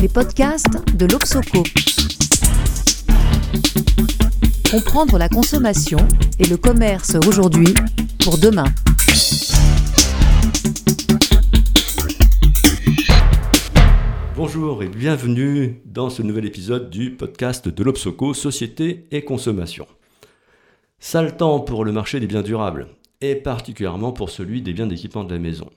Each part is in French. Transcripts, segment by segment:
les podcasts de l'Obsoco. Comprendre la consommation et le commerce aujourd'hui pour demain. Bonjour et bienvenue dans ce nouvel épisode du podcast de l'Obsoco Société et Consommation. Sale temps pour le marché des biens durables, et particulièrement pour celui des biens d'équipement de la maison.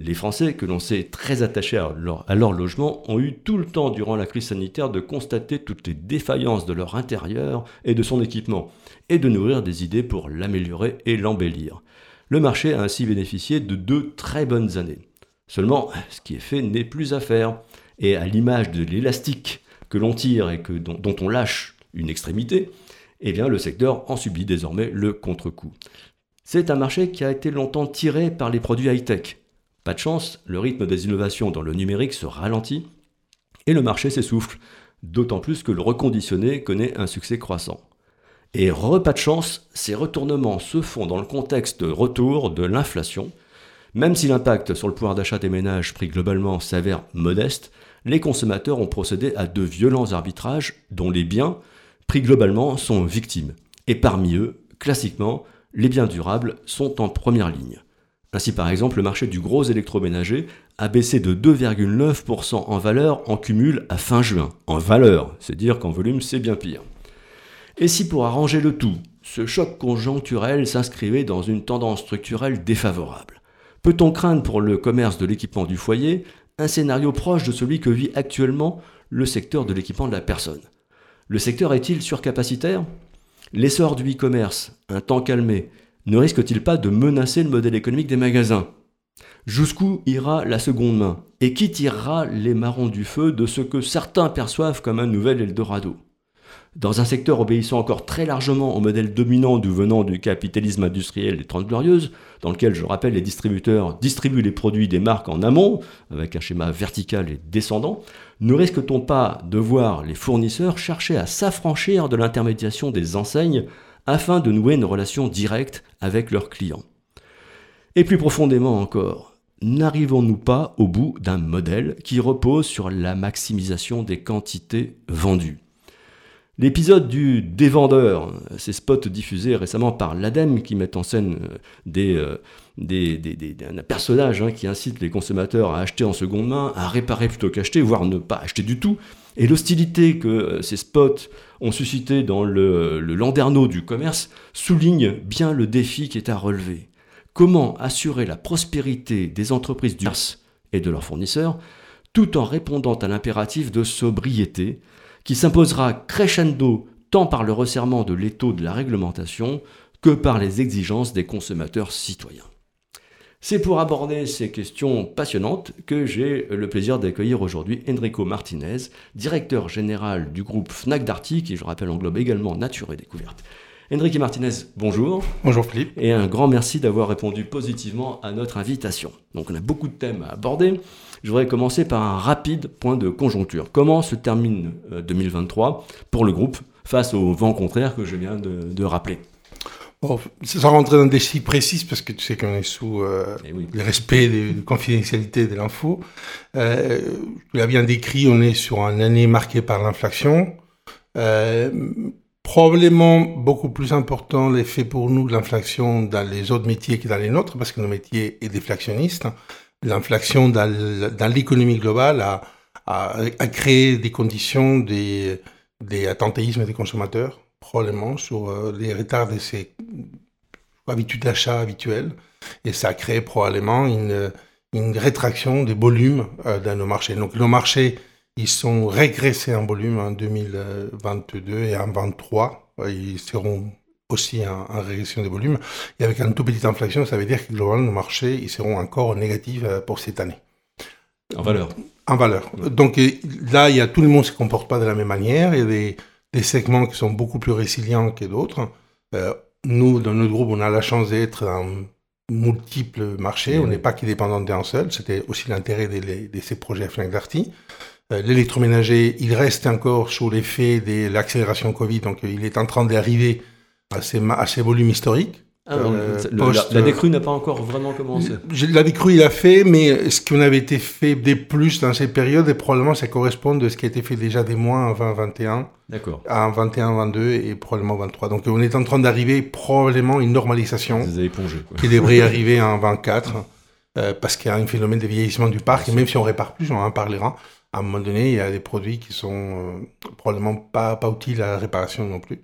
Les Français, que l'on sait très attachés à leur, logement, ont eu tout le temps durant la crise sanitaire de constater toutes les défaillances de leur intérieur et de son équipement, et de nourrir des idées pour l'améliorer et l'embellir. Le marché a ainsi bénéficié de deux très bonnes années. Seulement, ce qui est fait n'est plus à faire, et à l'image de l'élastique que l'on tire et que, dont, on lâche une extrémité, eh bien le secteur en subit désormais le contre-coup. C'est un marché qui a été longtemps tiré par les produits high-tech, pas de chance, le rythme des innovations dans le numérique se ralentit et le marché s'essouffle, d'autant plus que le reconditionné connaît un succès croissant. Et repas de chance, ces retournements se font dans le contexte de retour de l'inflation. Même si l'impact sur le pouvoir d'achat des ménages pris globalement s'avère modeste, les consommateurs ont procédé à de violents arbitrages dont les biens, pris globalement, sont victimes. Et parmi eux, classiquement, les biens durables sont en première ligne. Ainsi par exemple, le marché du gros électroménager a baissé de 2,9% en valeur en cumul à fin juin. En valeur, c'est dire qu'en volume c'est bien pire. Et si pour arranger le tout, ce choc conjoncturel s'inscrivait dans une tendance structurelle défavorable? Peut-on craindre pour le commerce de l'équipement du foyer un scénario proche de celui que vit actuellement le secteur de l'équipement de la personne? Le secteur est-il surcapacitaire? L'essor du e-commerce, un temps calmé, ne risque-t-il pas de menacer le modèle économique des magasins? Jusqu'où ira la seconde main? Et qui tirera les marrons du feu de ce que certains perçoivent comme un nouvel Eldorado? Dans un secteur obéissant encore très largement au modèle dominant du venant du capitalisme industriel des Trente Glorieuses, dans lequel, je rappelle, les distributeurs distribuent les produits des marques en amont, avec un schéma vertical et descendant, ne risque-t-on pas de voir les fournisseurs chercher à s'affranchir de l'intermédiation des enseignes afin de nouer une relation directe avec leurs clients. Et plus profondément encore, n'arrivons-nous pas au bout d'un modèle qui repose sur la maximisation des quantités vendues? L'épisode du dévendeur, ces spots diffusés récemment par l'ADEME qui met en scène euh, des, euh, un personnage hein, qui incite les consommateurs à acheter en seconde main, à réparer plutôt qu'acheter, voire ne pas acheter du tout, et l'hostilité que euh, ces spots ont suscité dans le, le landerneau du commerce souligne bien le défi qui est à relever. Comment assurer la prospérité des entreprises du commerce et de leurs fournisseurs tout en répondant à l'impératif de sobriété qui s'imposera crescendo tant par le resserrement de l'étau de la réglementation que par les exigences des consommateurs citoyens. C'est pour aborder ces questions passionnantes que j'ai le plaisir d'accueillir aujourd'hui Enrico Martinez, directeur général du groupe Fnac Darty, qui je rappelle englobe également Nature et Découverte. Enrico Martinez, bonjour. Bonjour Philippe. Et un grand merci d'avoir répondu positivement à notre invitation. Donc on a beaucoup de thèmes à aborder. Je voudrais commencer par un rapide point de conjoncture. Comment se termine 2023 euh, pour le groupe face au vent contraire que je viens de rappeler? Bon, sans rentrer dans des chiffres précis, parce que tu sais qu'on est sous euh, eh le respect de, confidentialité de l'info. Euh, tu l'as bien décrit, on est sur une année marquée par l'inflation. Euh, probablement beaucoup plus important l'effet pour nous de l'inflation dans les autres métiers que dans les nôtres, parce que nos métiers est déflationniste. L'inflation dans, l'économie globale a, a, créé des conditions des, des attentéismes des consommateurs probablement sur euh, les retards de ses habitudes d'achat habituelles. Et ça a créé probablement une, une rétraction des volumes euh, dans nos marchés. Donc nos marchés, ils sont régressés en volume en 2022 et en 2023. Ils seront aussi en, régression des volumes. Et avec une toute petite inflation, ça veut dire que globalement, nos marchés, ils seront encore négatifs euh, pour cette année. En valeur. En valeur. Donc là, il y a, tout le monde ne se comporte pas de la même manière. Il y a des des segments qui sont beaucoup plus résilients que d'autres. Euh, nous, dans notre groupe, on a la chance d'être dans multiples marchés. On n'est pas que dépendant d'un seul. C'était aussi l'intérêt de, ces projets Fnac Darty. Euh, l'électroménager, il reste encore sous l'effet de l'accélération Covid, donc il est en train d'arriver à ses, volumes historiques. Ah, euh, la, décrue n'a pas encore vraiment commencé. La décrue, il a fait, mais ce qui avait été fait des plus dans cette période, et probablement ça correspond à ce qui a été fait déjà des mois en 2021. D'accord. En 21, 22 et probablement 23. Donc on est en train d'arriver probablement une normalisation. Vous avez épongé. Qui devrait arriver en 24. Euh, parce qu'il y a un phénomène de vieillissement du parc, et même si on répare plus, on en parlera, à un moment donné, il y a des produits qui sont euh, probablement pas, pas utiles à la réparation non plus.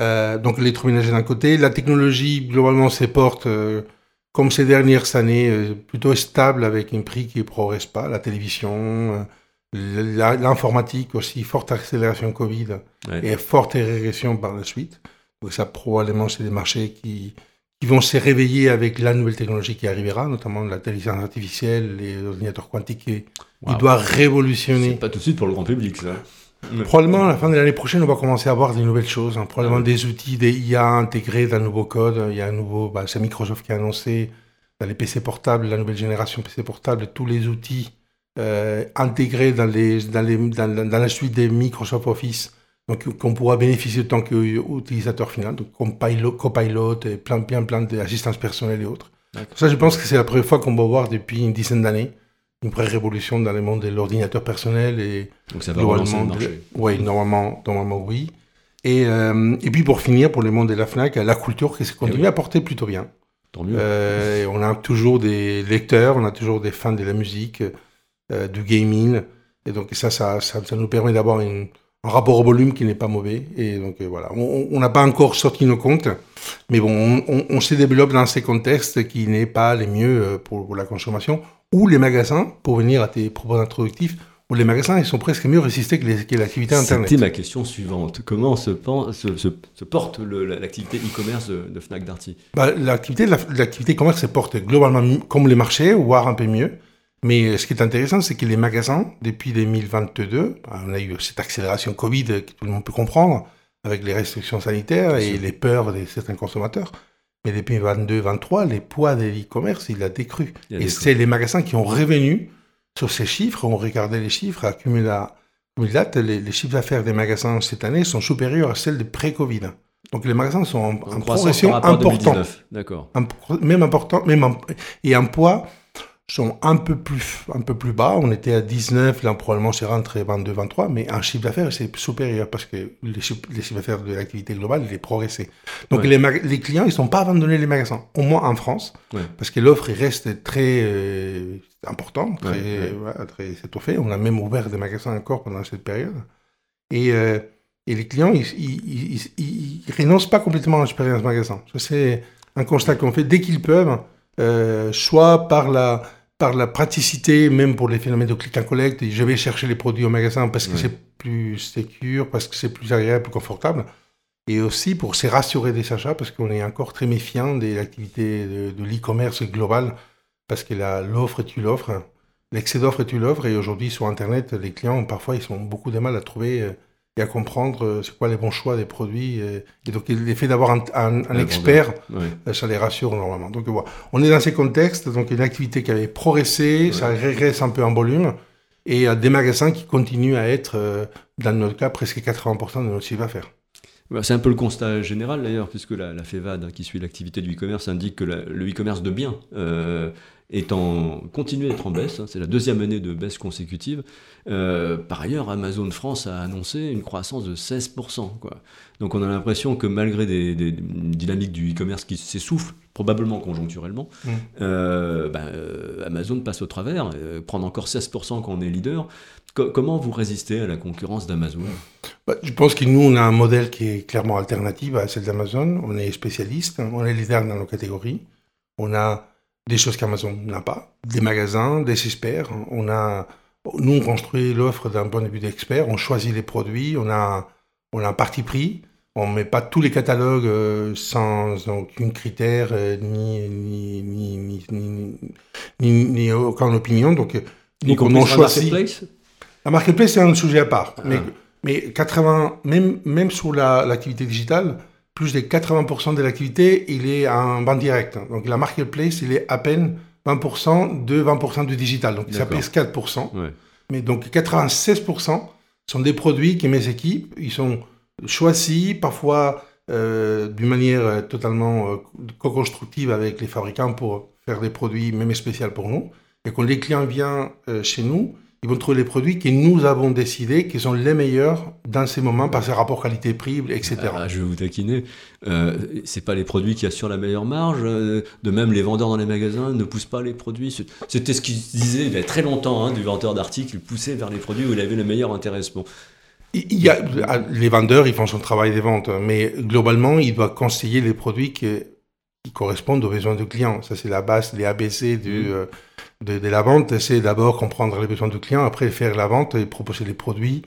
Euh, donc l'électroménager d'un côté, la technologie globalement se porte comme ces dernières années plutôt stable avec un prix qui ne progresse pas, la télévision, l'informatique aussi, forte accélération Covid et forte régression par la suite. Donc ça probablement c'est des marchés qui qui vont se réveiller avec la nouvelle technologie qui arrivera, notamment l'intelligence artificielle, les ordinateurs quantiques, qui il doit révolutionner. pas tout de suite pour le grand public, ça. Probablement, à la fin de l'année prochaine, on va commencer à voir des nouvelles choses. Hein. Probablement des outils, des IA intégrés dans le nouveau code. Il y a un nouveau, bah, c'est Microsoft qui a annoncé dans les PC portables, la nouvelle génération PC portable, tous les outils euh, intégrés dans, les, dans, les, dans, dans, la suite des Microsoft Office donc qu'on pourra bénéficier de tant qu'utilisateur final, donc comme pilot, copilot et plein, plein, plein d'assistance personnelle et autres. Ça, je pense que c'est la première fois qu'on va voir depuis une dizaine d'années une vraie révolution dans le monde de l'ordinateur personnel et donc ça va le marché. Oui, normalement, normalement oui. Et, euh, et puis pour finir, pour le monde de la Fnac, la culture qui se continue eh à porter plutôt bien. Tant mieux. Euh, on a toujours des lecteurs, on a toujours des fans de la musique, euh, du gaming, et donc ça, ça, ça, ça nous permet d'avoir un rapport au volume qui n'est pas mauvais. Et donc voilà, on n'a pas encore sorti nos comptes, mais bon, on, se développe dans ces contextes qui n'est pas les mieux pour, la consommation, ou les magasins, pour venir à tes propos introductifs, où les magasins ils sont presque mieux résistés que l'activité Internet. C'était ma question suivante. Comment se, se, porte l'activité e-commerce de, Fnac Darty? Bah, L'activité e-commerce se porte globalement comme les marchés, voire un peu mieux. Mais euh, ce qui est intéressant, c'est que les magasins, depuis 2022, bah, on a eu cette accélération Covid que tout le monde peut comprendre, avec les restrictions sanitaires et les peurs de certains consommateurs. Mais depuis 2022-2023, les poids de l'e-commerce, il a décru. et c'est les magasins qui ont revenu sur ces chiffres, on regardait les chiffres, accumulé les, les chiffres d'affaires des magasins cette année sont supérieurs à celles de pré-Covid. Donc les magasins sont en, progression importante. D'accord. Même important, même et un poids sont un peu plus, un peu plus bas. On était à 19, là probablement c'est rentré 22, 23, mais un chiffre d'affaires c'est supérieur parce que les chiffres, d'affaires de l'activité globale il est progressé. Donc les, les, clients ils sont pas abandonnés les magasins, au moins en France, parce que l'offre reste très euh, importante, très, très étoffée. On a même ouvert des magasins encore pendant cette période. Et, euh, et les clients ils, ils, ils, ils, renoncent pas complètement à l'expérience magasin. C'est un constat qu'on fait dès qu'ils peuvent. Euh, soit par la, par la praticité, même pour les phénomènes de click and collect, je vais chercher les produits au magasin parce que c'est plus sécure, parce que c'est plus agréable, plus confortable. Et aussi pour se rassurer des achats, parce qu'on est encore très méfiant des activités de, de l'e-commerce global, parce que l'offre tu l'offres, l'excès d'offre tu l'offres, et aujourd'hui sur Internet, les clients, parfois, ils ont beaucoup de mal à trouver euh, et à comprendre euh, c'est quoi les bons choix des produits. Et, donc l'effet d'avoir un, un, expert, euh, ça les rassure normalement. Donc voilà, on est dans ces contextes, donc une activité qui avait progressé, ça régresse un peu en volume, et des magasins qui continuent à être, euh, dans notre cas, presque 80% de notre chiffre d'affaires. Bah, c'est un peu le constat général d'ailleurs, puisque la, la FEVAD, hein, qui suit l'activité du e-commerce, indique que le e-commerce de biens est en, continue d'être en baisse. Hein. c'est la deuxième année de baisse consécutive. Euh, par ailleurs, Amazon France a annoncé une croissance de 16%. Quoi. Donc on a l'impression que malgré des, dynamiques du e-commerce qui s'essoufflent, probablement conjoncturellement, mmh. euh, bah, euh, Amazon passe au travers, prendre encore 16% quand on est leader. Comment vous résistez à la concurrence d'Amazon? Bah, Je pense que nous, on a un modèle qui est clairement alternatif à celle d'Amazon. On est spécialiste, on est leader dans nos catégories. On a des choses qu'Amazon n'a pas, des magasins, des experts. On a, nous, on construit l'offre d'un point de vue d'expert, on choisit les produits, on a, on a un parti pris, on met pas tous les catalogues euh, sans aucun critère, euh, ni, ni, ni, ni, ni, ni, aucune opinion. Donc, donc on, choisit. La marketplace, c'est un sujet à part. Ah. Mais, mais 80, même, même sur l'activité digitale, plus de 80% de l'activité, il est en vente directe. Donc la marketplace, il est à peine 20% de 20% du digital. Donc ça pèse 4%. Mais donc 96% sont des produits que mes équipes, ils sont choisis, parfois d'une manière totalement co-constructive avec les fabricants pour faire des produits même spéciaux pour nous. Et quand les clients viennent chez nous, ils vont trouver les produits que nous avons décidé qui sont les meilleurs dans ces moments par ces rapports qualité-prix, etc. Ah, je vais vous taquiner. Euh, c'est pas les produits qui assurent la meilleure marge. Euh, de même, les vendeurs dans les magasins ne poussent pas les produits. C'était ce qu'ils disaient il y a très longtemps, hein, du vendeur d'articles, poussait vers les produits où il avait le meilleur intéressement. Il y a, les vendeurs, ils font son travail des ventes, mais globalement, il doit conseiller les produits qui, correspondent aux besoins du client. Ça, c'est la base, les ABC du, mmh. De, la vente, c'est d'abord comprendre les besoins du client, après faire la vente et proposer les produits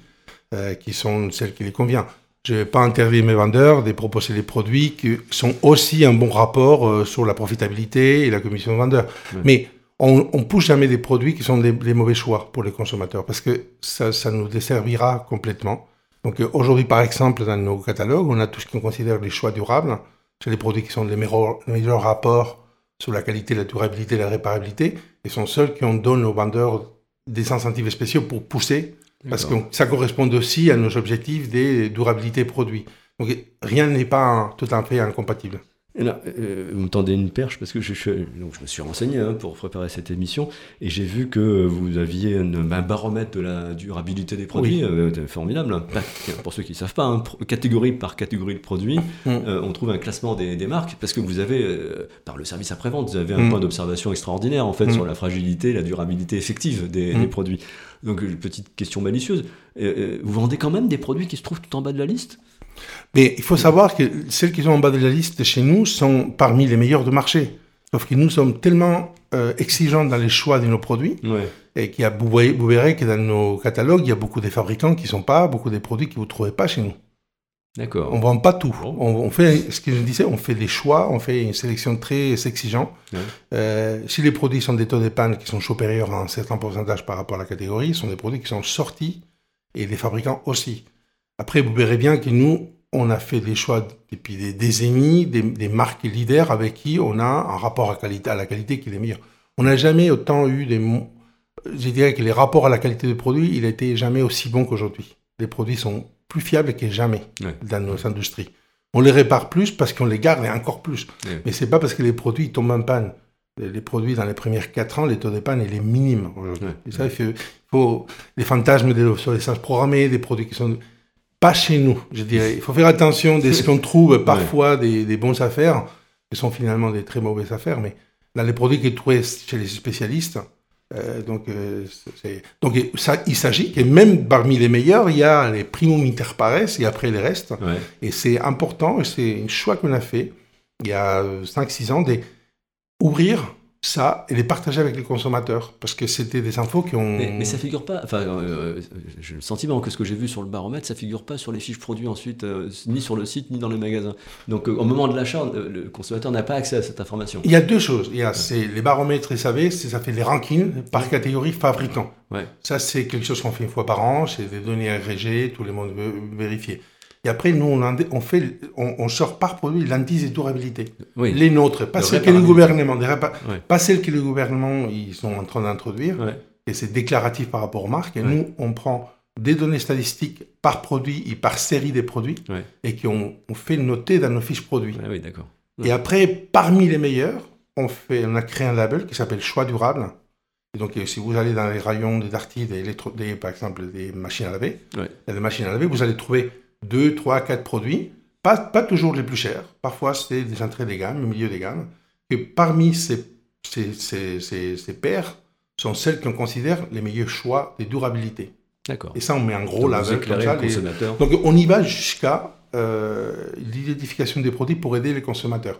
euh, qui sont celles qui les convient. Je ne vais pas interdire mes vendeurs de proposer les produits qui sont aussi un bon rapport euh, sur la profitabilité et la commission de vendeur. Mais on ne pousse jamais des produits qui sont des, mauvais choix pour les consommateurs parce que ça, ça nous desservira complètement. Donc euh, aujourd'hui, par exemple, dans nos catalogues, on a tout ce qu'on considère les choix durables. C'est les produits qui sont les meilleurs, les meilleurs rapports sur la qualité, la durabilité, la réparabilité, et sont ceux qui ont donné aux vendeurs des incentives spéciaux pour pousser, parce que ça correspond aussi à nos objectifs des durabilités produits. Donc rien n'est pas tout à fait incompatible. Euh, vous me tendez une perche parce que je, donc je me suis renseigné hein, pour préparer cette émission et j'ai vu que vous aviez un baromètre de la durabilité des produits euh, formidable. Hein. Pour ceux qui ne savent pas, hein, catégorie par catégorie de produits, mm. euh, on trouve un classement des, marques parce que vous avez, par le service après-vente, vous avez un mm. point d'observation extraordinaire en fait mm. sur la fragilité, la durabilité effective des, des produits. Donc, petite question malicieuse, vous vendez quand même des produits qui se trouvent tout en bas de la liste? Mais il faut savoir que celles qui sont en bas de la liste chez nous sont parmi les meilleures de marché. Sauf que nous sommes tellement euh, exigeants dans les choix de nos produits et qu'il y a, vous, verrez que dans nos catalogues, il y a beaucoup des fabricants qui ne sont pas, beaucoup des produits que vous ne trouvez pas chez nous. D'accord. On ne vend pas tout. On, fait, ce que je disais, on fait des choix, on fait une sélection très exigeante. Euh, si les produits sont des taux de panne qui sont supérieurs à un certain pourcentage par rapport à la catégorie, ce sont des produits qui sont sortis et les fabricants aussi. Après, vous verrez bien que nous, on a fait des choix depuis des décennies, des, marques leaders avec qui on a un rapport à, qualité, à la qualité qui est meilleur. On n'a jamais autant eu des... Je dirais que les rapports à la qualité des produits, il n'était jamais aussi bon qu'aujourd'hui. Les produits sont plus fiables que jamais dans nos industries. On les répare plus parce qu'on les garde et encore plus. Mais Mais c'est pas parce que les produits tombent en panne. Les, produits dans les premières 4 ans, les taux de panne, il est minime aujourd'hui. ça, il faut, les fantasmes des obsolescences programmées, des produits qui sont pas chez nous, je dirais. Il faut faire attention de ce qu'on trouve parfois des, des bonnes affaires, qui sont finalement des très mauvaises affaires, mais dans les produits que trouvez chez les spécialistes, euh, donc, euh, donc ça, il s'agit que même parmi les meilleurs, il y a les primum inter pares et après les restes. Et c'est important, c'est un choix qu'on a fait il y a 5-6 ans d'ouvrir ça et les partager avec les consommateurs parce que c'était des infos qui ont. Mais, ça figure pas. Enfin, euh, j'ai le sentiment que ce que j'ai vu sur le baromètre, ça figure pas sur les fiches produits ensuite, euh, ni sur le site ni dans le magasin. Donc, euh, au moment de l'achat, le consommateur n'a pas accès à cette information. Il y a deux choses. Il y a c'est les baromètres SAV, ça fait les rankings par catégorie fabricant. Ouais. Ça, c'est quelque chose qu'on fait une fois par an. C'est des données agrégées, tout le monde veut vérifier. Et après, nous, on, fait, on, sort par produit l'indice de durabilité. Les nôtres, pas celles que le gouvernement, pas celles que le gouvernement ils sont en train d'introduire. Et c'est déclaratif par rapport aux marques. Et nous, on prend des données statistiques par produit et par série des produits et qu'on on fait noter dans nos fiches produits. oui, d'accord. Et après, parmi les meilleurs, on, fait, on a créé un label qui s'appelle Choix durable. Et donc, si vous allez dans les rayons des articles, des, par exemple, des machines à laver, des machines à laver, vous allez trouver 2, 3, 4 produits, pas, pas toujours les plus chers, parfois c'est des entrées des gammes, au milieu des gammes, et parmi ces, ces, ces, ces, paires sont celles qu'on considère les meilleurs choix de durabilité. D'accord. Et ça, on met un gros label comme ça. Donc on y va jusqu'à euh, l'identification des produits pour aider les consommateurs.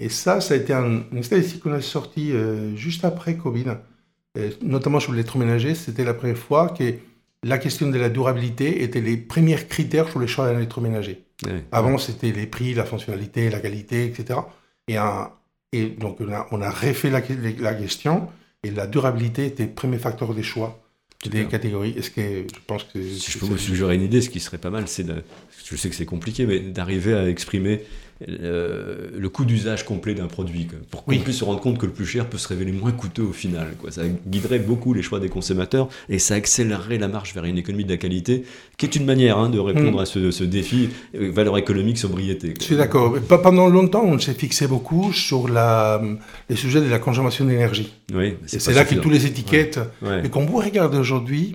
Et ça, ça a été un, une statistique qu'on a sortie euh, juste après Covid, notamment sur l'électroménager. C'était la première fois que la question de la durabilité était les premiers critères sur les choix d'un électroménager. Avant, c'était les prix, la fonctionnalité, la qualité, etc. Et, et donc, on a, on a refait la, la, question et la durabilité était le premier facteur des choix des catégories. Est-ce que je pense que si je peux vous suggérer une idée, ce qui serait pas mal, c'est je sais que c'est compliqué, mais d'arriver à exprimer euh, le coût d'usage complet d'un produit, pour qu'on puisse se rendre compte que le plus cher peut se révéler moins coûteux au final. Quoi. Ça guiderait beaucoup les choix des consommateurs et ça accélérerait la marche vers une économie de la qualité, qui est une manière hein, de répondre mm. à ce, défi euh, valeur économique, sobriété. Je suis d'accord. Pendant longtemps, on s'est fixé beaucoup sur la, les sujets de la consommation d'énergie. Oui, c'est là que tous les étiquettes, et quand vous regardez aujourd'hui,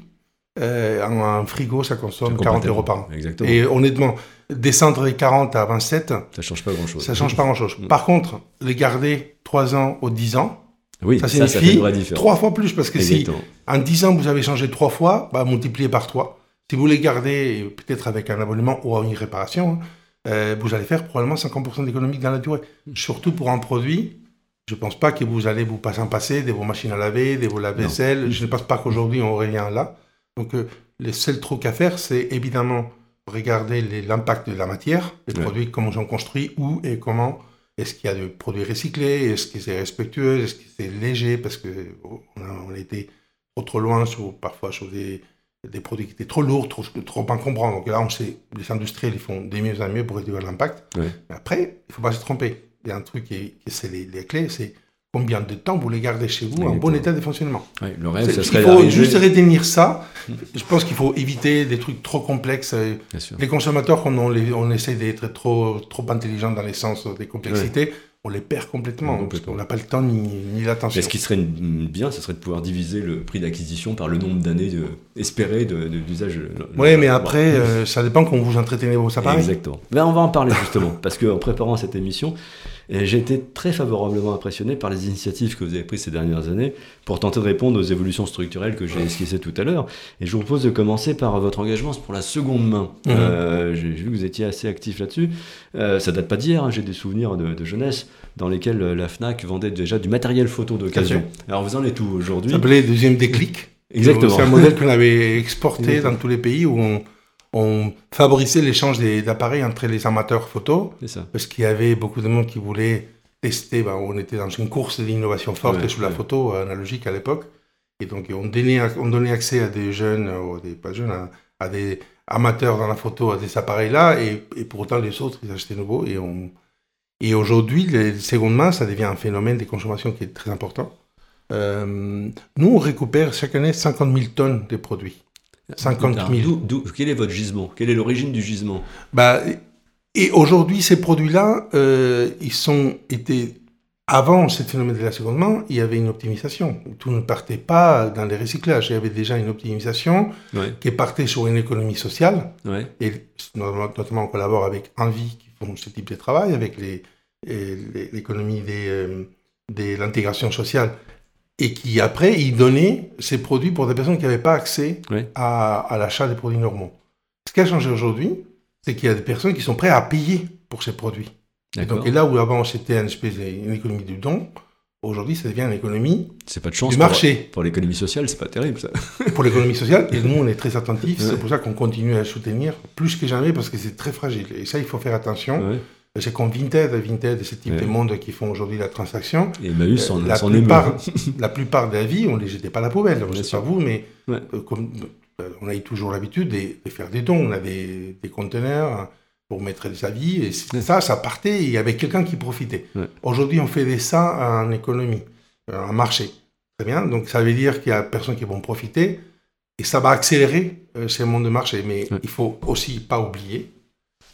euh, un, frigo, ça consomme 40 euros par an. Exactement. Et honnêtement, descendre les 40 à 27, ça change pas grand-chose. Ça change pas grand-chose. Mm. Par contre, les garder 3 ans ou 10 ans, oui, ça signifie 3 fois plus. Parce que si en 10 ans, vous avez changé 3 fois, bah, multipliez par 3. Si vous les gardez, peut-être avec un abonnement ou une réparation, euh, vous allez faire probablement 50% d'économie dans la durée. Mm. Surtout pour un produit je ne pense pas que vous allez vous passer en passer de vos machines à laver, de vos lave-vaisselle. Je ne pense pas qu'aujourd'hui on revient là. Donc, euh, le seul truc à faire, c'est évidemment regarder l'impact de la matière, les produits, comment ils sont construits, où et comment. Est-ce qu'il y a des produits recyclés? Est-ce que c'est respectueux? Est-ce que c'est léger? Parce qu'on a, on a été trop, trop loin, sur, parfois sur des, des produits qui étaient trop lourds, trop, trop encombrants. Donc là, on sait, les industriels, ils font des mieux en mieux pour réduire l'impact. Mais après, il ne faut pas se tromper. Il y a un truc qui, c'est les, les clés, c'est combien de temps vous les gardez chez vous en bon état de fonctionnement. le rêve, ça serait Il faut juste retenir ça. Je pense qu'il faut éviter des trucs trop complexes. Les consommateurs, quand on, les, on essaie d'être trop, trop intelligents dans les sens des complexités, on les perd complètement. On n'a pas le temps ni, ni l'attention. Ce qui serait bien, ce serait de pouvoir diviser le prix d'acquisition par le nombre d'années espérées d'usage. oui, mais après, euh, ça dépend quand vous entretenez vos appareils. Exactement. Mais on va en parler justement, parce qu'en préparant cette émission, j'ai été très favorablement impressionné par les initiatives que vous avez prises ces dernières années pour tenter de répondre aux évolutions structurelles que j'ai esquissées tout à l'heure. Et je vous propose de commencer par votre engagement pour la seconde main. Mmh. Euh, j'ai vu que vous étiez assez actif là-dessus. Euh, ça date pas d'hier, hein, j'ai des souvenirs de, jeunesse dans lesquels la FNAC vendait déjà du matériel photo d'occasion. Alors vous en êtes où aujourd'hui? Ça s'appelait Deuxième Déclic. Exactement. C'est un modèle qu'on avait exporté dans tous les pays où on, on favorisait l'échange d'appareils entre les amateurs photo. Parce qu'il y avait beaucoup de monde qui voulait tester. Ben, on était dans une course d'innovation forte sur la photo analogique à l'époque. Et donc, on donnait, on donnait accès à des jeunes, ou des, pas jeunes, à, des amateurs dans la photo, à des appareils-là. Et, et, pour autant, les autres, ils achetaient nouveau. Et, on... et aujourd'hui, les secondes mains, ça devient un phénomène de consommation qui est très important. Euh, nous, on récupère chaque année 50 000 tonnes de produits. 50 000. quel est votre gisement? Quelle est l'origine du gisement? Bah, Et aujourd'hui, ces produits-là, euh, ils sont été avant ce phénomène de la seconde main, il y avait une optimisation. Tout ne partait pas dans les recyclages. Il y avait déjà une optimisation qui partait sur une économie sociale. Et notamment, on collabore avec Envie qui font ce type de travail, avec l'économie des, euh, de l'intégration sociale et qui après, il donnait ces produits pour des personnes qui n'avaient pas accès à, l'achat des produits normaux. Ce qui a changé aujourd'hui, c'est qu'il y a des personnes qui sont prêtes à payer pour ces produits. Et, donc, et là où avant c'était une espèce d'une économie du don, aujourd'hui ça devient une économie c'est pas de chance du marché. Pour, l'économie sociale, c'est pas terrible ça. pour l'économie sociale, et nous on est très attentifs, c'est pour ça qu'on continue à soutenir plus que jamais parce que c'est très fragile. Et ça, il faut faire attention. C'est comme Vinted, Vinted, ce type de monde qui font aujourd'hui la transaction. Et Emmaüs euh, la, plupart, la plupart des avis, on ne les jetait pas à la poubelle. Je ne sais pas vous, mais euh, comme, euh, on a eu toujours l'habitude de, faire des dons. On avait des conteneurs pour mettre des avis. Et ça, ça partait et il y avait quelqu'un qui profitait. Aujourd'hui, on fait des ça en économie, en marché. Très bien. Donc, ça veut dire qu'il y a personnes qui vont profiter. Et ça va accélérer ce monde de marché. Mais il faut aussi pas oublier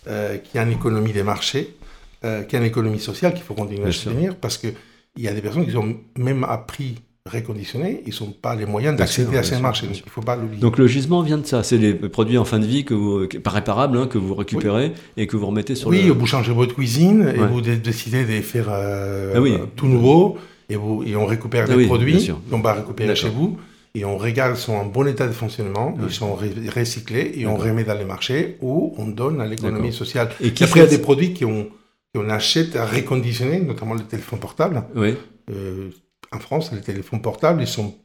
euh, qui a une économie des marchés, euh, qui a une économie sociale qu'il faut continuer à soutenir, parce qu'il y a des personnes qui ont même appris reconditionner, ils n'ont pas les moyens d'accéder à ces marchés. Donc, il faut pas l'oublier. Donc, le gisement vient de ça. C'est les produits en fin de vie que vous, pas réparables, hein, que vous récupérez et que vous remettez sur oui, vous changez votre cuisine et vous décidez de faire euh, ah tout nouveau et, vous, et on récupère ah des produits qu'on va récupérer chez vous et on regarde sont en bon état de fonctionnement, ils sont recyclés et on remet dans les marchés ou on donne à l'économie sociale. Et après, il y a des produits qu'on achète à reconditionner, notamment les téléphones portables. Oui. Euh, en France, les téléphones portables, ils sont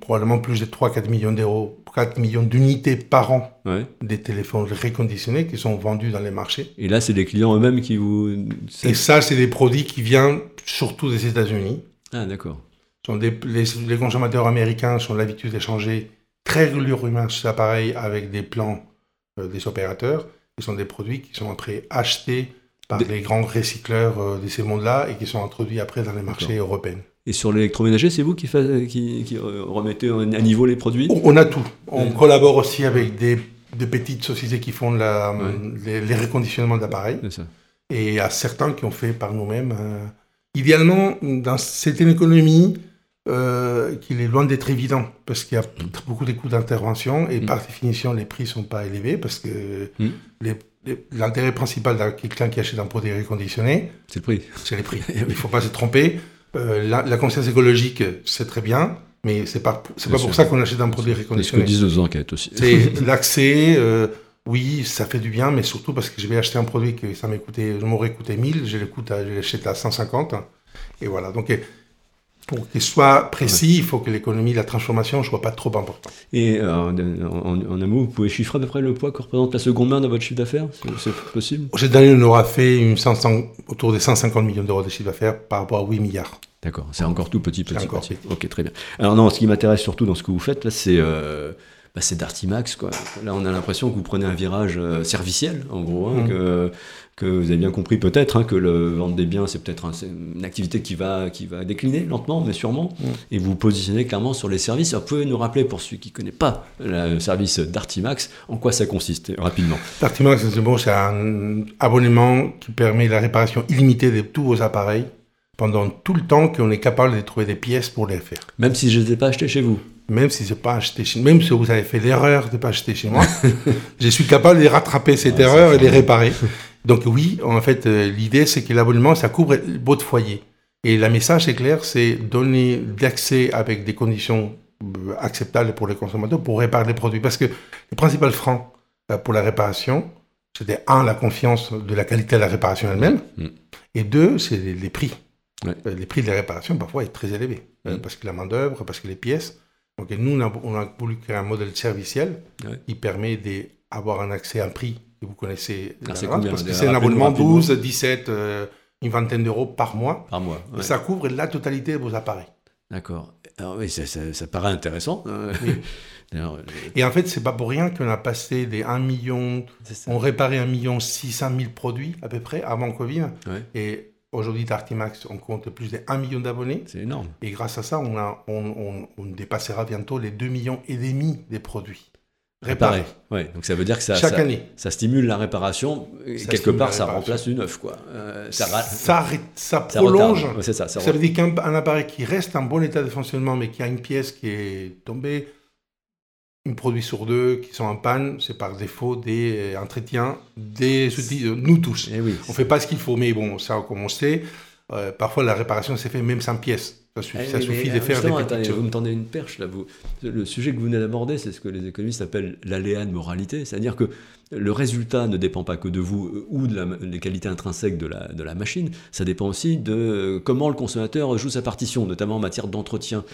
probablement plus de 3-4 millions d'euros, 4 millions d'unités par an des téléphones reconditionnés qui sont vendus dans les marchés. Et là, c'est des clients eux-mêmes qui vous... Et ça, c'est des produits qui viennent surtout des États-Unis. Ah, d'accord sont les, consommateurs américains ont l'habitude d'échanger très régulièrement ces appareils avec des plans euh, des opérateurs. Ce sont des produits qui sont après achetés par les grands recycleurs de ces mondes-là et qui sont introduits après dans les marchés européens. Et sur l'électroménager, c'est vous qui, qui, qui, remettez à niveau les produits? On a tout. On collabore aussi avec des, petites sociétés qui font la, les, les, reconditionnements d'appareils. Et à certains qui ont fait par nous-mêmes. idéalement, dans cette économie, euh, qu'il est loin d'être évident, parce qu'il y a beaucoup de coûts d'intervention, et mm. par définition, les prix ne sont pas élevés, parce que mm. l'intérêt principal d'un quelqu'un qui achète un produit reconditionné, c'est le prix. C'est les prix. Il ne faut pas se tromper. Euh, la, conscience écologique, c'est très bien, mais c'est pas c'est pas pour ça qu'on achète un produit reconditionné. C'est ce que disent nos enquêtes aussi. C'est l'accès. Euh, oui, ça fait du bien, mais surtout parce que je vais acheter un produit que ça m'aurait coûté 1000, je l'achète à 150. Et voilà. Donc, pour qu'il soit précis, il faut que l'économie, la transformation ne soit pas trop importante. Et euh, en, un mot, vous pouvez chiffrer à peu près le poids que représente la seconde main dans votre chiffre d'affaires? C'est possible? Cette année, on aura fait une 500, autour des 150 millions d'euros de chiffre d'affaires par rapport à 8 milliards. D'accord, c'est encore tout petit, petit, petit. Ok, très bien. Alors non, ce qui m'intéresse surtout dans ce que vous faites, là, c'est... Euh, bah, c'est Dartimax. Quoi. Là, on a l'impression que vous prenez un virage euh, serviciel, en gros, hein, mmh. que, que vous avez bien compris peut-être hein, que le vendre des biens, c'est peut-être une activité qui va, qui va décliner lentement, mais sûrement. Mm. Et vous vous positionnez clairement sur les services. vous pouvez nous rappeler, pour ceux qui ne connaissent pas le service d'Artimax, en quoi ça consiste rapidement? Artimax, c'est un abonnement qui permet la réparation illimitée de tous vos appareils pendant tout le temps qu'on est capable de trouver des pièces pour les faire. Même si je ne les ai pas achetées chez vous même si pas acheté chez même si vous avez fait l'erreur de pas acheter chez moi, je suis capable de rattraper cette erreur et de les réparer. Donc oui, en fait, euh, l'idée, c'est que l'abonnement, ça couvre votre foyer. Et le message est clair, c'est donner d'accès avec des conditions euh, acceptables pour les consommateurs pour réparer les produits. Parce que le principal frein euh, pour la réparation, c'était un, la confiance de la qualité de la réparation elle-même, mm. et deux, c'est les, prix. Les prix de la réparation, parfois, est très élevé. Mm. Parce que la main-d'œuvre, parce que les pièces. Donc nous, on a, voulu créer un modèle serviciel qui permet d'avoir un accès à un prix vous connaissez ah, c'est Parce que c'est un abonnement 12, 17, euh, une vingtaine d'euros par mois. Par mois. Et ça couvre la totalité de vos appareils. D'accord. Alors oui, ça, ça, paraît intéressant. Hein. Et en fait, c'est pas pour rien qu'on a passé des 1 million, on réparait 1 million 600 000 produits à peu près avant Covid. Et aujourd'hui, Tartimax, on compte plus de 1 million d'abonnés. C'est énorme. Et grâce à ça, on, a, on, on, on dépassera bientôt les 2 millions et demi des produits réparer. Ouais, donc ça veut dire que ça, Chaque ça, année. ça stimule la réparation. quelque part, ça remplace du neuf. Quoi. Euh, ça, ça, ça, prolonge. ça, ça, ça, veut dire qu'un appareil qui reste en bon état de fonctionnement, mais qui a une pièce qui est tombée, une produit sur deux qui sont en panne, c'est par défaut des euh, entretiens, des outils, euh, nous tous. Eh oui, on ne fait pas ce qu'il faut, mais bon, ça, comme on sait, parfois la réparation s'est faite même sans pièce. Ça suffit, eh suffit de faire des petites Vous me tendez une perche là. Vous, le sujet que vous venez d'aborder, c'est ce que les économistes appellent l'aléa de moralité. C'est-à-dire que le résultat ne dépend pas que de vous euh, ou de la, des qualités intrinsèques de la, de la machine, ça dépend aussi de euh, comment le consommateur joue sa partition, notamment en matière d'entretien.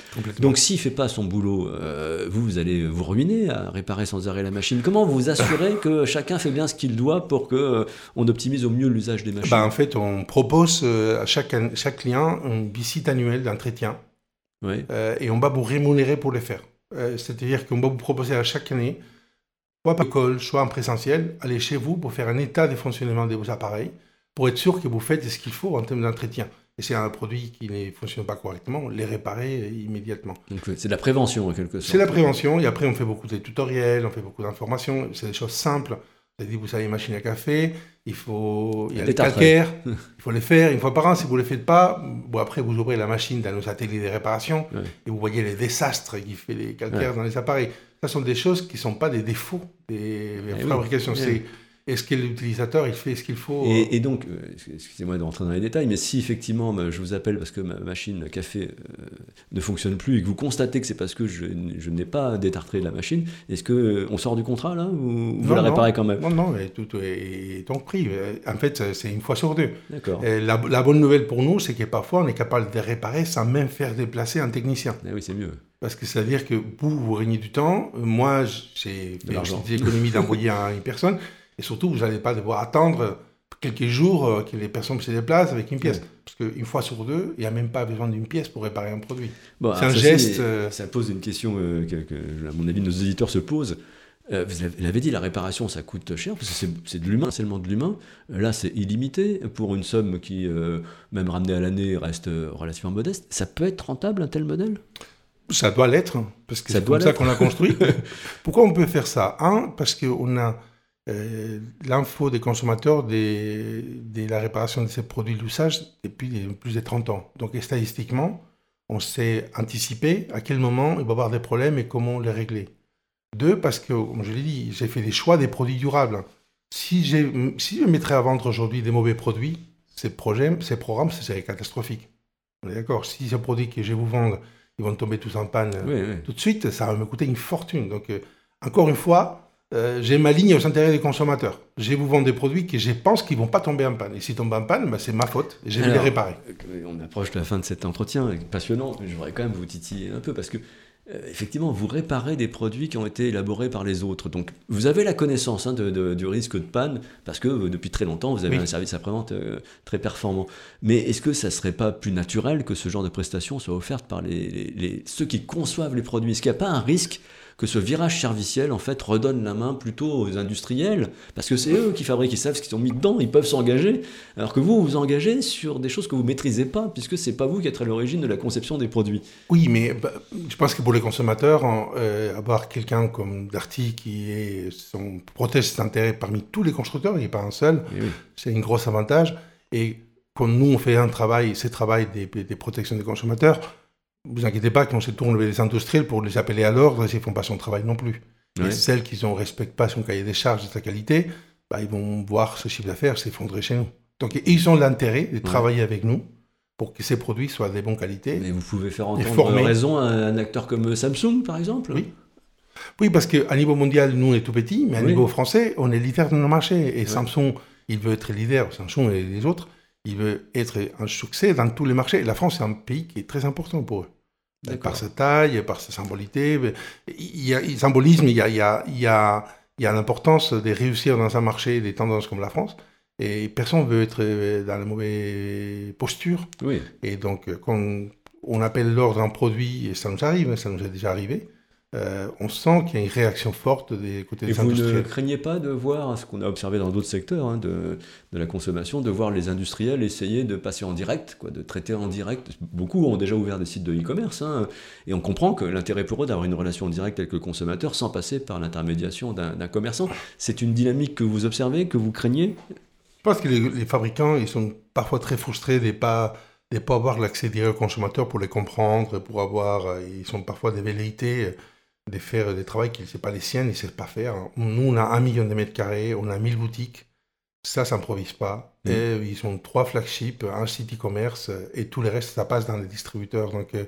Donc s'il ne fait pas son boulot, euh, vous, vous allez vous ruiner à réparer sans arrêt la machine. Comment vous assurez que chacun fait bien ce qu'il doit pour qu'on on optimise au mieux l'usage des machines? Bah, En fait, on propose à chaque, chaque client une visite annuelle d'entretien. et on va vous rémunérer pour le faire. C'est-à-dire qu'on va vous proposer à chaque année soit par école, soit en présentiel, allez chez vous pour faire un état de fonctionnement de vos appareils, pour être sûr que vous faites ce qu'il faut en termes d'entretien. Et c'est un produit qui ne fonctionne pas correctement, les réparer immédiatement. Donc c'est de la prévention en quelque sorte. C'est la prévention, et après on fait beaucoup de tutoriels, on fait beaucoup d'informations, c'est des choses simples. C'est-à-dire, vous savez, machine à café, il faut, il y a des calcaires, il faut les faire une fois par an. Si vous ne les faites pas, bon, après, vous ouvrez la machine dans nos ateliers de réparation et vous voyez les désastres qui fait les calcaires dans les appareils. Ce sont des choses qui ne sont pas des défauts des eh fabrications. C'est est-ce que l'utilisateur il fait ce qu'il faut et, donc, euh, excusez-moi de rentrer dans les détails, mais si effectivement bah, je vous appelle parce que ma machine café euh, ne fonctionne plus et que vous constatez que c'est parce que je, n'ai pas détartré la machine, est-ce que euh, on sort du contrat là ou vous la réparez quand même? Non, non, tout est donc pris. En fait, c'est une fois sur deux. D'accord. La, la, bonne nouvelle pour nous, c'est que parfois on est capable de réparer sans même faire déplacer un technicien. Eh oui, c'est mieux. Parce que c'est-à-dire que vous, vous régnez du temps. Moi, j'ai fait des économies d'envoyer à une personne. Et surtout, vous n'allez pas devoir attendre quelques jours euh, que les personnes se déplacent avec une pièce. Parce qu'une fois sur deux, il n'y a même pas besoin d'une pièce pour réparer un produit. c'est un geste. Euh, ça pose une question euh, que, à mon avis, nos éditeurs se posent. Euh, vous l'avez dit, la réparation, ça coûte cher, parce que c'est de l'humain, seulement de l'humain. Là, c'est illimité, pour une somme qui, même ramenée à l'année, reste relativement modeste. Ça peut être rentable, un tel modèle? Ça doit l'être, parce que c'est comme ça qu'on a construit. Pourquoi on peut faire ça? Un, parce qu'on a l'info des consommateurs de la réparation de ces produits d'usage depuis plus de 30 ans. Donc, statistiquement, on sait anticiper à quel moment il va y avoir des problèmes et comment les régler. Deux, parce que, comme je l'ai dit, j'ai fait des choix des produits durables. Si, si je mettrais à vendre aujourd'hui des mauvais produits, ces, projets, ces programmes, ce serait catastrophique. On est d'accord Si ces produits que je vais vous vendre, ils vont tomber tous en panne tout de suite, ça va me coûter une fortune. Donc, euh, encore une fois, euh, j'ai ma ligne aux intérêts des consommateurs. Je vous vendre des produits que je pense qu'ils ne vont pas tomber en panne. Et s'ils tombent en panne, ben, c'est ma faute et je vais les réparer. Euh, on approche de la fin de cet entretien, passionnant, mais je voudrais quand même vous titiller un peu parce que euh, effectivement, vous réparez des produits qui ont été élaborés par les autres. Donc, vous avez la connaissance hein, du risque de panne, parce que euh, depuis très longtemps, vous avez un service après-vente euh, très performant. Mais est-ce que ça ne serait pas plus naturel que ce genre de prestations soit offerte par les, ceux qui conçoivent les produits? Est-ce qu'il n'y a pas un risque que ce virage serviciel en fait redonne la main plutôt aux industriels parce que c'est eux qui fabriquent, ils savent ce qu'ils ont mis dedans, ils peuvent s'engager alors que vous vous engagez sur des choses que vous maîtrisez pas puisque c'est pas vous qui êtes à l'origine de la conception des produits. Oui, mais bah, je pense que pour les consommateurs, euh, avoir quelqu'un comme Darty qui est, son, protège ses intérêts parmi tous les constructeurs, il n'est pas un seul, c'est un gros avantage. Et quand nous on fait un travail, c'est travail des, des protections des consommateurs, vous inquiétez pas qu'on se tourne vers les industriels pour les appeler à l'ordre s'ils font pas son travail non plus. Et celles qui ne respectent pas son cahier des charges de sa qualité, bah, ils vont voir ce chiffre d'affaires s'effondrer chez nous. Donc ils ont l'intérêt de travailler avec nous pour que ces produits soient de bonne qualité. Mais vous pouvez faire entendre raison à un acteur comme Samsung, par exemple? Oui. Oui, parce qu'à niveau mondial, nous, on est tout petit, mais à niveau français, on est leader dans nos marchés. Et Samsung, il veut être leader, Samsung et les autres, il veut être un succès dans tous les marchés. Et la France, c'est un pays qui est très important pour eux par sa taille, par sa symbolité. Il y a, il symbolisme, il y a, il y a, il y a, il y a l'importance de réussir dans un marché des tendances comme la France. Et personne ne veut être dans la mauvaise posture. Oui. Et donc, quand on appelle l'ordre un produit, et ça nous arrive, ça nous est déjà arrivé, euh, on sent qu'il y a une réaction forte des côtés des industriels. Et vous ne craignez pas de voir, ce qu'on a observé dans d'autres secteurs hein, de, de, la consommation, de voir les industriels essayer de passer en direct, quoi, de traiter en direct. Beaucoup ont déjà ouvert des sites de e-commerce, hein, et on comprend que l'intérêt pour eux d'avoir une relation directe avec le consommateur sans passer par l'intermédiation d'un commerçant. C'est une dynamique que vous observez, que vous craignez? Je pense que les, fabricants, ils sont parfois très frustrés de ne pas de pas avoir l'accès direct au consommateur pour les comprendre, pour avoir, euh, ils sont parfois des velléités de faire des travaux qui ne sont pas les siennes, ils ne savent pas faire. Nous, on a un million de mètres carrés, on a 1000 boutiques. Ça, ça s'improvise pas. Mm. Et ils ont trois flagships, un site e-commerce, et tout le reste, ça passe dans les distributeurs. Donc, euh,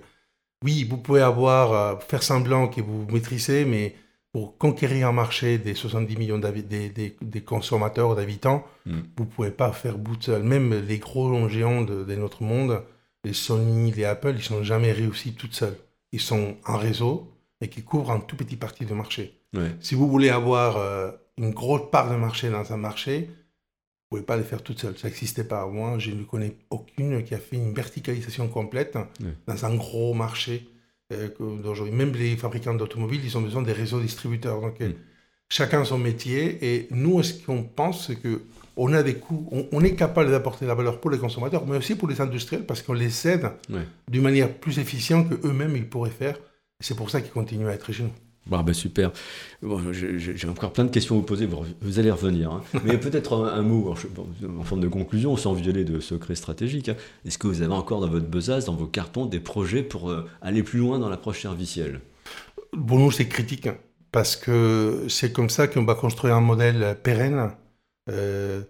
oui, vous pouvez avoir, euh, faire semblant que vous maîtrisez, mais pour conquérir un marché des 70 millions des, des, consommateurs, d'habitants, mm. vous ne pouvez pas faire bout seul. Même les gros géants de, de, notre monde, les Sony, les Apple, ils ne sont jamais réussis tout seuls. Ils sont en réseau, et qui couvre un tout petit parti de marché. Si vous voulez avoir euh, une grosse part de marché dans un marché, vous ne pouvez pas le faire toute seule. Ça n'existait pas. Moi, je ne connais aucune qui a fait une verticalisation complète dans un gros marché euh, d'aujourd'hui. Même les fabricants d'automobiles, ils ont besoin des réseaux distributeurs. Donc, euh, mm. chacun son métier. Et nous, ce qu'on pense, c'est que on a des coûts, on, est capable d'apporter la valeur pour les consommateurs, mais aussi pour les industriels, parce qu'on les aide d'une manière plus efficiente que eux-mêmes ils pourraient faire c'est pour ça qu'il continue à être chez nous. Bah, bah super. J'ai encore plein de questions à vous poser, vous allez revenir. Hein. Mais peut-être un, mot en forme de conclusion, sans violer de secret stratégique. Hein. Est-ce que vous avez encore dans votre besace, dans vos cartons, des projets pour euh, aller plus loin dans l'approche servicielle Pour nous, c'est critique, hein, parce que c'est comme ça qu'on va construire un modèle pérenne euh,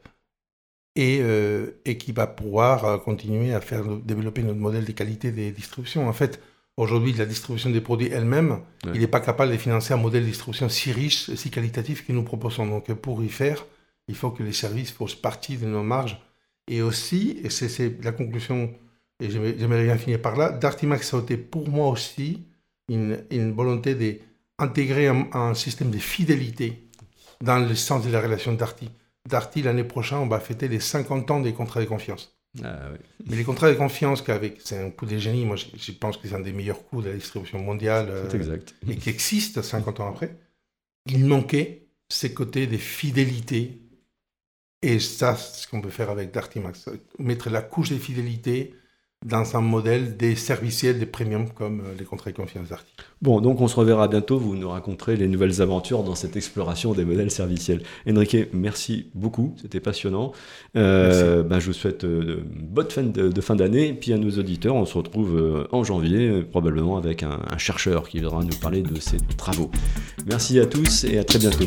et, euh, et, qui va pouvoir continuer à faire développer notre modèle de qualité des distributions. En fait, Aujourd'hui, la distribution des produits elle-même, il n'est pas capable de financer un modèle de distribution si riche, si qualitatif que nous proposons. Donc, pour y faire, il faut que les services fassent partie de nos marges. Et aussi, et c'est la conclusion, et j'aimerais bien finir par là, Dartimax a été pour moi aussi une, une volonté d'intégrer un, un, système de fidélité dans le sens de la relation Darty. Darty, l'année prochaine, on va fêter les 50 ans des contrats de confiance. Ah, Mais les contrats de confiance, qu'avec, c'est un coup de génie, moi je, pense que c'est un des meilleurs coups de la distribution mondiale euh, exact. et qui existe 50 ans après. il manquait ces côtés des fidélités. Et ça, c'est ce qu'on peut faire avec Dartimax. Mettre la couche des fidélités dans un modèle des serviciels, des premiums comme euh, les contrats de confiance d'Arty. Bon, donc on se reverra bientôt, vous nous raconterez les nouvelles aventures dans cette exploration des modèles serviciels. Enrique, merci beaucoup, c'était passionnant. Euh, ben, je vous souhaite euh, bonne fin de, fin d'année, puis à nos auditeurs, on se retrouve en janvier, probablement avec un, un chercheur qui viendra nous parler de ses travaux. Merci à tous et à très bientôt.